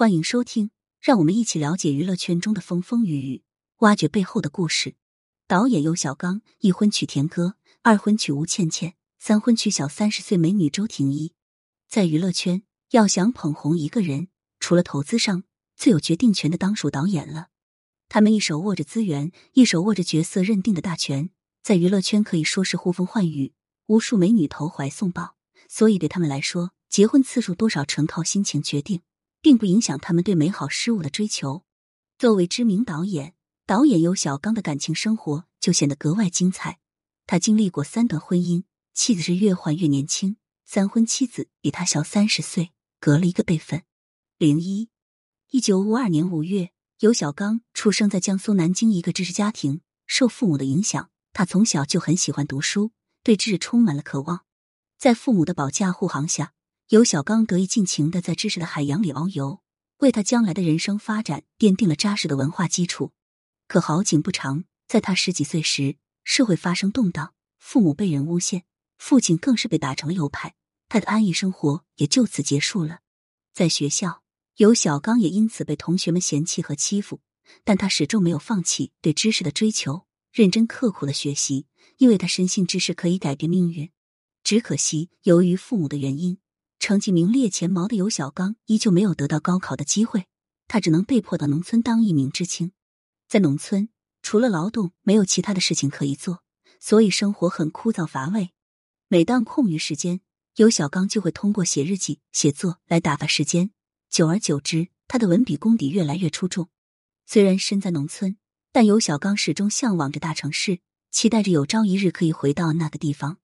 欢迎收听，让我们一起了解娱乐圈中的风风雨雨，挖掘背后的故事。导演尤小刚一婚娶田歌，二婚娶吴倩倩，三婚娶小三十岁美女周婷一。在娱乐圈，要想捧红一个人，除了投资上，最有决定权的当属导演了。他们一手握着资源，一手握着角色认定的大权，在娱乐圈可以说是呼风唤雨，无数美女投怀送抱。所以对他们来说，结婚次数多少纯靠心情决定。并不影响他们对美好事物的追求。作为知名导演，导演尤小刚的感情生活就显得格外精彩。他经历过三段婚姻，妻子是越换越年轻，三婚妻子比他小三十岁，隔了一个辈分。零一，一九五二年五月，尤小刚出生在江苏南京一个知识家庭。受父母的影响，他从小就很喜欢读书，对知识充满了渴望。在父母的保驾护航下。尤小刚得意尽情的在知识的海洋里遨游，为他将来的人生发展奠定了扎实的文化基础。可好景不长，在他十几岁时，社会发生动荡，父母被人诬陷，父亲更是被打成了右派，他的安逸生活也就此结束了。在学校，尤小刚也因此被同学们嫌弃和欺负，但他始终没有放弃对知识的追求，认真刻苦的学习，因为他深信知识可以改变命运。只可惜，由于父母的原因。成绩名列前茅的尤小刚依旧没有得到高考的机会，他只能被迫到农村当一名知青。在农村，除了劳动，没有其他的事情可以做，所以生活很枯燥乏味。每当空余时间，尤小刚就会通过写日记、写作来打发时间。久而久之，他的文笔功底越来越出众。虽然身在农村，但尤小刚始终向往着大城市，期待着有朝一日可以回到那个地方。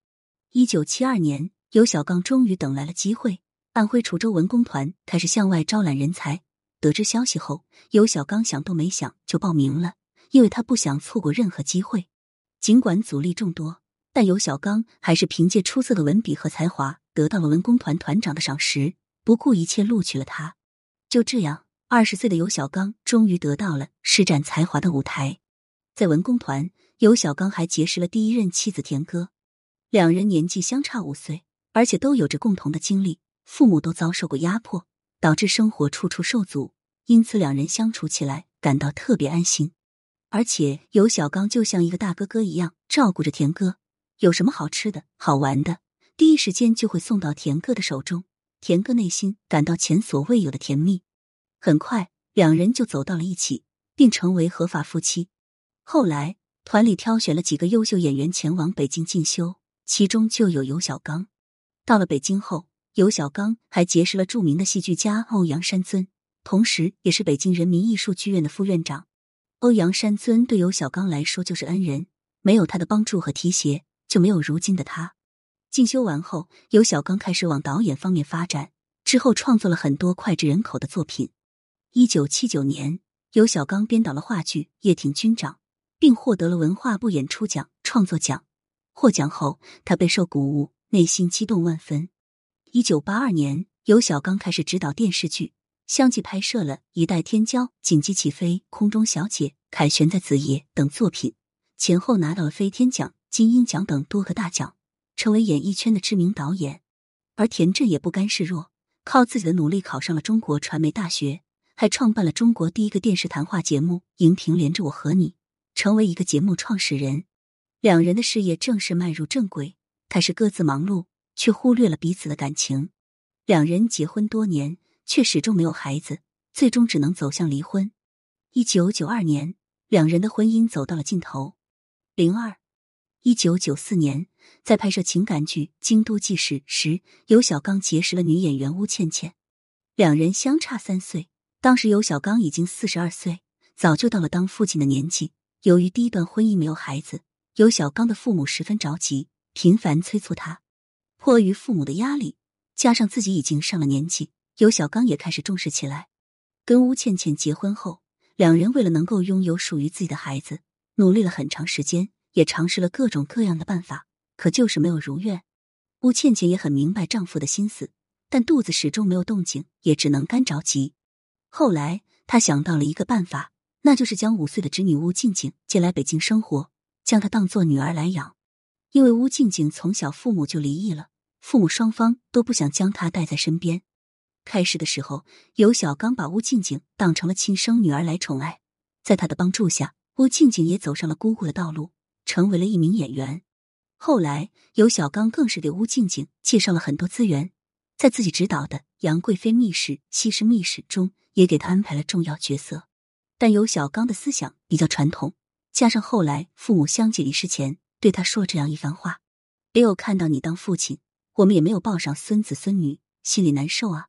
一九七二年。尤小刚终于等来了机会，安徽滁州文工团开始向外招揽人才。得知消息后，尤小刚想都没想就报名了，因为他不想错过任何机会。尽管阻力众多，但尤小刚还是凭借出色的文笔和才华，得到了文工团团长的赏识，不顾一切录取了他。就这样，二十岁的尤小刚终于得到了施展才华的舞台。在文工团，尤小刚还结识了第一任妻子田歌，两人年纪相差五岁。而且都有着共同的经历，父母都遭受过压迫，导致生活处处受阻，因此两人相处起来感到特别安心。而且尤小刚就像一个大哥哥一样照顾着田哥，有什么好吃的好玩的，第一时间就会送到田哥的手中。田哥内心感到前所未有的甜蜜，很快两人就走到了一起，并成为合法夫妻。后来团里挑选了几个优秀演员前往北京进修，其中就有尤小刚。到了北京后，尤小刚还结识了著名的戏剧家欧阳山尊，同时也是北京人民艺术剧院的副院长。欧阳山尊对尤小刚来说就是恩人，没有他的帮助和提携，就没有如今的他。进修完后，尤小刚开始往导演方面发展，之后创作了很多脍炙人口的作品。一九七九年，尤小刚编导了话剧《叶挺军长》，并获得了文化部演出奖、创作奖。获奖后，他备受鼓舞。内心激动万分。一九八二年，由小刚开始执导电视剧，相继拍摄了《一代天骄》《紧急起飞》《空中小姐》《凯旋在子夜》等作品，前后拿到了飞天奖、金鹰奖等多个大奖，成为演艺圈的知名导演。而田震也不甘示弱，靠自己的努力考上了中国传媒大学，还创办了中国第一个电视谈话节目《荧屏连着我和你》，成为一个节目创始人。两人的事业正式迈入正轨。开始各自忙碌，却忽略了彼此的感情。两人结婚多年，却始终没有孩子，最终只能走向离婚。一九九二年，两人的婚姻走到了尽头。零二，一九九四年，在拍摄情感剧《京都纪事》时，尤小刚结识了女演员巫倩倩。两人相差三岁，当时尤小刚已经四十二岁，早就到了当父亲的年纪。由于第一段婚姻没有孩子，尤小刚的父母十分着急。频繁催促他，迫于父母的压力，加上自己已经上了年纪，尤小刚也开始重视起来。跟吴倩倩结婚后，两人为了能够拥有属于自己的孩子，努力了很长时间，也尝试了各种各样的办法，可就是没有如愿。吴倩倩也很明白丈夫的心思，但肚子始终没有动静，也只能干着急。后来，她想到了一个办法，那就是将五岁的侄女吴静静接来北京生活，将她当做女儿来养。因为乌静静从小父母就离异了，父母双方都不想将她带在身边。开始的时候，尤小刚把乌静静当成了亲生女儿来宠爱，在他的帮助下，乌静静也走上了姑姑的道路，成为了一名演员。后来，尤小刚更是给乌静静介绍了很多资源，在自己指导的《杨贵妃秘史》《西施秘史》中，也给她安排了重要角色。但尤小刚的思想比较传统，加上后来父母相继离世前对他说这样一番话：“没有看到你当父亲，我们也没有抱上孙子孙女，心里难受啊。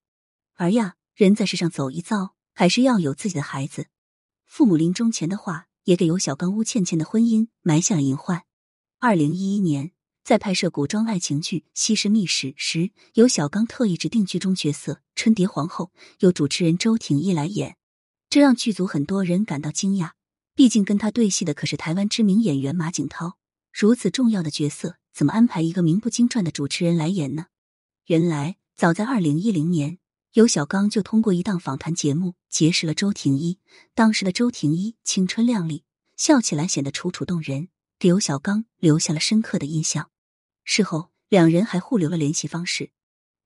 儿呀，人在世上走一遭，还是要有自己的孩子。”父母临终前的话，也给尤小刚、乌倩倩的婚姻埋下了隐患。二零一一年，在拍摄古装爱情剧《西施秘史》时，尤小刚特意指定剧中角色春蝶皇后由主持人周婷一来演，这让剧组很多人感到惊讶。毕竟跟他对戏的可是台湾知名演员马景涛，如此重要的角色，怎么安排一个名不经传的主持人来演呢？原来，早在二零一零年，尤小刚就通过一档访谈节目结识了周婷一。当时的周婷一青春靓丽，笑起来显得楚楚动人。给尤小刚留下了深刻的印象。事后，两人还互留了联系方式。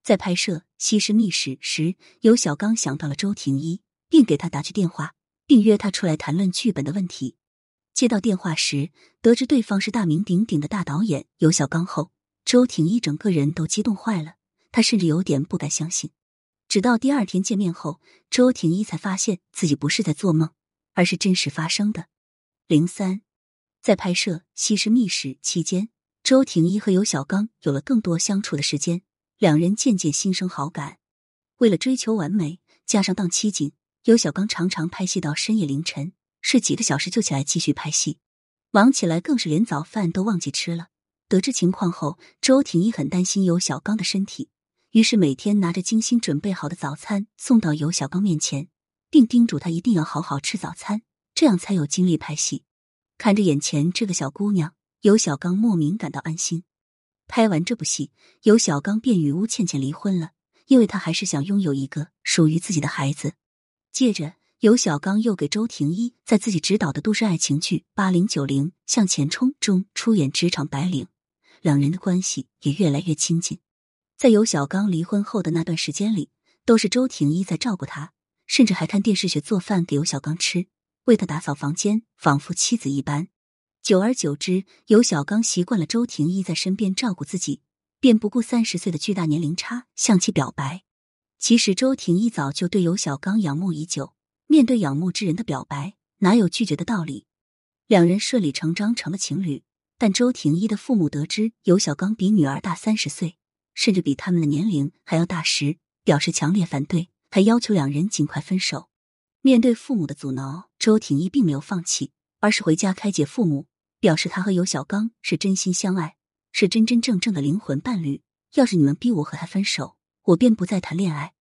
在拍摄《西施秘史》时，尤小刚想到了周婷一，并给他打去电话，并约他出来谈论剧本的问题。接到电话时，得知对方是大名鼎鼎的大导演尤小刚后，周婷一整个人都激动坏了，他甚至有点不敢相信。直到第二天见面后，周婷一才发现自己不是在做梦，而是真实发生的。零三。在拍摄《西施秘史》期间，周婷一和尤小刚有了更多相处的时间，两人渐渐心生好感。为了追求完美，加上档期紧，尤小刚常常拍戏到深夜凌晨，睡几个小时就起来继续拍戏，忙起来更是连早饭都忘记吃了。得知情况后，周婷一很担心尤小刚的身体，于是每天拿着精心准备好的早餐送到尤小刚面前，并叮嘱他一定要好好吃早餐，这样才有精力拍戏。看着眼前这个小姑娘，尤小刚莫名感到安心。拍完这部戏，尤小刚便与吴倩倩离婚了，因为他还是想拥有一个属于自己的孩子。接着，尤小刚又给周婷一在自己执导的都市爱情剧《八零九零向前冲》中出演职场白领，两人的关系也越来越亲近。在尤小刚离婚后的那段时间里，都是周婷一在照顾他，甚至还看电视学做饭给尤小刚吃。为他打扫房间，仿佛妻子一般。久而久之，尤小刚习惯了周婷一在身边照顾自己，便不顾三十岁的巨大年龄差向其表白。其实周婷一早就对尤小刚仰慕已久，面对仰慕之人的表白，哪有拒绝的道理？两人顺理成章成了情侣。但周婷一的父母得知尤小刚比女儿大三十岁，甚至比他们的年龄还要大时，表示强烈反对，还要求两人尽快分手。面对父母的阻挠，周婷一并没有放弃，而是回家开解父母，表示他和尤小刚是真心相爱，是真真正正的灵魂伴侣。要是你们逼我和他分手，我便不再谈恋爱。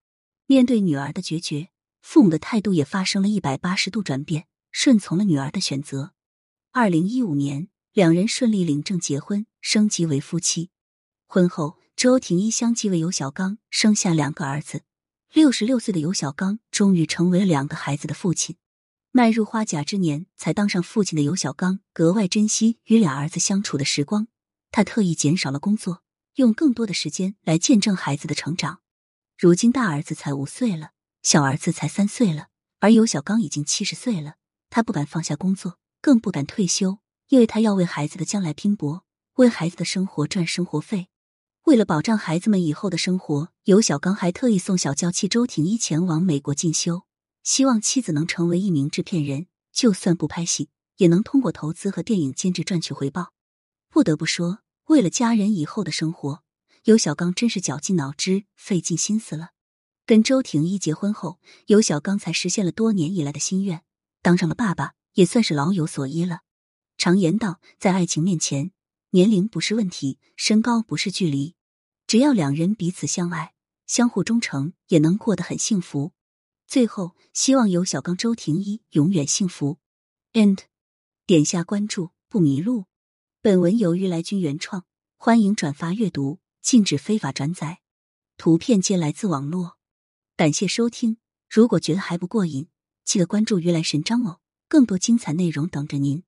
面对女儿的决绝，父母的态度也发生了一百八十度转变，顺从了女儿的选择。二零一五年，两人顺利领证结婚，升级为夫妻。婚后，周婷一相继为尤小刚生下两个儿子。六十六岁的尤小刚终于成为了两个孩子的父亲。迈入花甲之年才当上父亲的尤小刚格外珍惜与俩儿子相处的时光，他特意减少了工作，用更多的时间来见证孩子的成长。如今大儿子才五岁了，小儿子才三岁了，而尤小刚已经七十岁了。他不敢放下工作，更不敢退休，因为他要为孩子的将来拼搏，为孩子的生活赚生活费。为了保障孩子们以后的生活，尤小刚还特意送小娇妻周婷一前往美国进修，希望妻子能成为一名制片人，就算不拍戏，也能通过投资和电影监制赚取回报。不得不说，为了家人以后的生活，尤小刚真是绞尽脑汁、费尽心思了。跟周婷一结婚后，尤小刚才实现了多年以来的心愿，当上了爸爸，也算是老有所依了。常言道，在爱情面前。年龄不是问题，身高不是距离，只要两人彼此相爱、相互忠诚，也能过得很幸福。最后，希望尤小刚、周婷一永远幸福。And，点下关注不迷路。本文由于来君原创，欢迎转发阅读，禁止非法转载。图片皆来自网络。感谢收听。如果觉得还不过瘾，记得关注鱼来神章哦，更多精彩内容等着您。